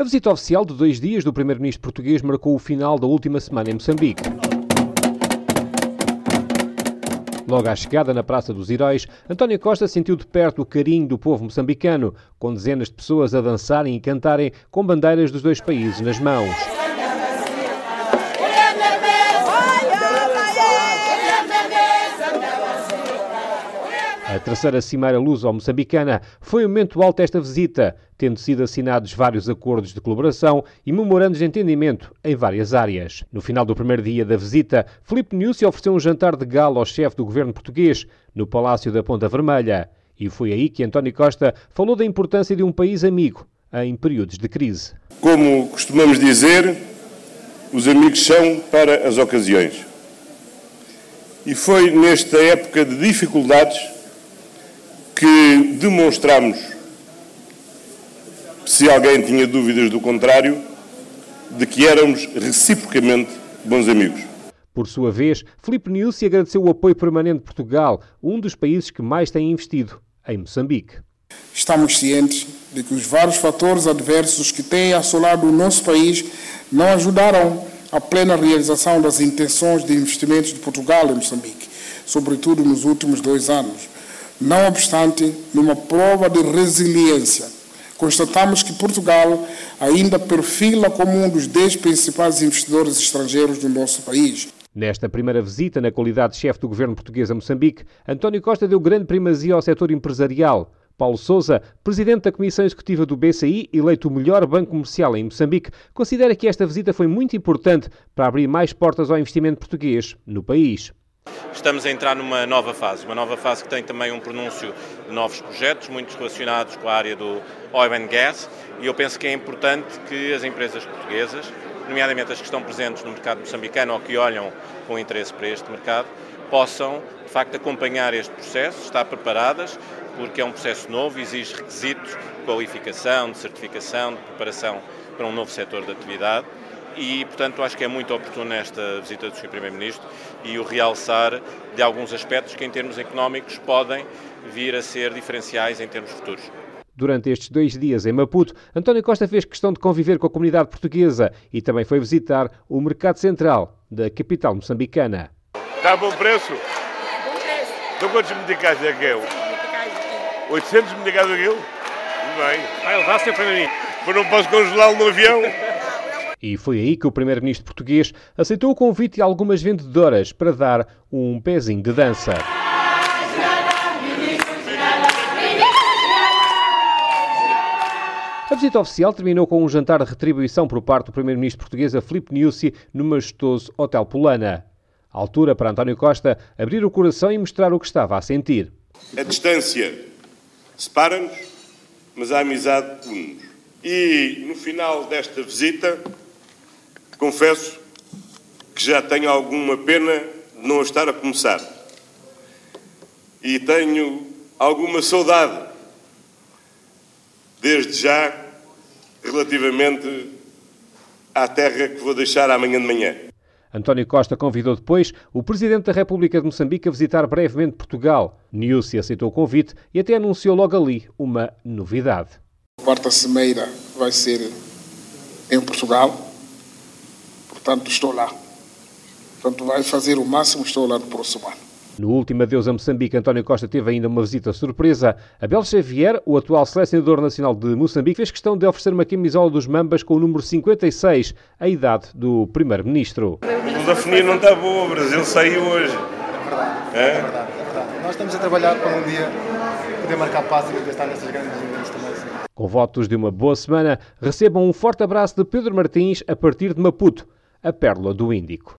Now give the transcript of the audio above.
A visita oficial de dois dias do primeiro-ministro português marcou o final da última semana em Moçambique. Logo à chegada na Praça dos Heróis, António Costa sentiu de perto o carinho do povo moçambicano, com dezenas de pessoas a dançarem e cantarem com bandeiras dos dois países nas mãos. A terceira Cimeira Luso-Moçambicana foi o momento alto desta visita, tendo sido assinados vários acordos de colaboração e memorandos de entendimento em várias áreas. No final do primeiro dia da visita, Filipe Nussi ofereceu um jantar de gala ao chefe do governo português, no Palácio da Ponta Vermelha. E foi aí que António Costa falou da importância de um país amigo em períodos de crise. Como costumamos dizer, os amigos são para as ocasiões. E foi nesta época de dificuldades que demonstramos, se alguém tinha dúvidas do contrário, de que éramos reciprocamente bons amigos. Por sua vez, Filipe Nilsi agradeceu o apoio permanente de Portugal, um dos países que mais tem investido em Moçambique. Estamos cientes de que os vários fatores adversos que têm assolado o nosso país não ajudaram a plena realização das intenções de investimentos de Portugal em Moçambique, sobretudo nos últimos dois anos. Não obstante, numa prova de resiliência, constatamos que Portugal ainda perfila como um dos dez principais investidores estrangeiros do nosso país. Nesta primeira visita, na qualidade de chefe do governo português a Moçambique, António Costa deu grande primazia ao setor empresarial. Paulo Souza, presidente da Comissão Executiva do BCI, eleito o melhor banco comercial em Moçambique, considera que esta visita foi muito importante para abrir mais portas ao investimento português no país estamos a entrar numa nova fase, uma nova fase que tem também um pronúncio de novos projetos, muitos relacionados com a área do oil and gas, e eu penso que é importante que as empresas portuguesas, nomeadamente as que estão presentes no mercado moçambicano ou que olham com interesse para este mercado, possam, de facto, acompanhar este processo, estar preparadas, porque é um processo novo, exige requisitos de qualificação, de certificação, de preparação para um novo setor de atividade e, portanto, acho que é muito oportuna esta visita do Sr. Primeiro-Ministro e o realçar de alguns aspectos que, em termos económicos, podem vir a ser diferenciais em termos futuros. Durante estes dois dias em Maputo, António Costa fez questão de conviver com a comunidade portuguesa e também foi visitar o mercado central da capital moçambicana. Está a bom preço? Bom preço. Então quantos medicais é que é? 800 medicais aquilo? Muito bem. Vai levar, Sr. Primeiro-Ministro? Mas não posso congelá-lo no avião? E foi aí que o primeiro-ministro português aceitou o convite de algumas vendedoras para dar um pezinho de dança. A visita oficial terminou com um jantar de retribuição por parte do primeiro-ministro português a Filipe Niusi no majestoso Hotel Polana. A altura para António Costa abrir o coração e mostrar o que estava a sentir. A distância separa-nos, mas a amizade une-nos. E no final desta visita Confesso que já tenho alguma pena de não estar a começar. E tenho alguma saudade, desde já, relativamente à terra que vou deixar amanhã de manhã. António Costa convidou depois o Presidente da República de Moçambique a visitar brevemente Portugal. Niusi aceitou o convite e até anunciou logo ali uma novidade. A quarta cimeira vai ser em Portugal Portanto, estou lá. Portanto, vai fazer o máximo, estou lá no próximo ano. No último adeus a Moçambique, António Costa teve ainda uma visita surpresa. Abel Xavier, o atual selecionador nacional de Moçambique, fez questão de oferecer uma camisola dos Mambas com o número 56, a idade do primeiro-ministro. A lusofonia não está boa, o Brasil saiu hoje. É verdade, é? é verdade, é verdade. Nós estamos a trabalhar para um dia poder marcar passos e poder estar nessas grandes eventos também. Com votos de uma boa semana, recebam um forte abraço de Pedro Martins a partir de Maputo a pérola do Índico.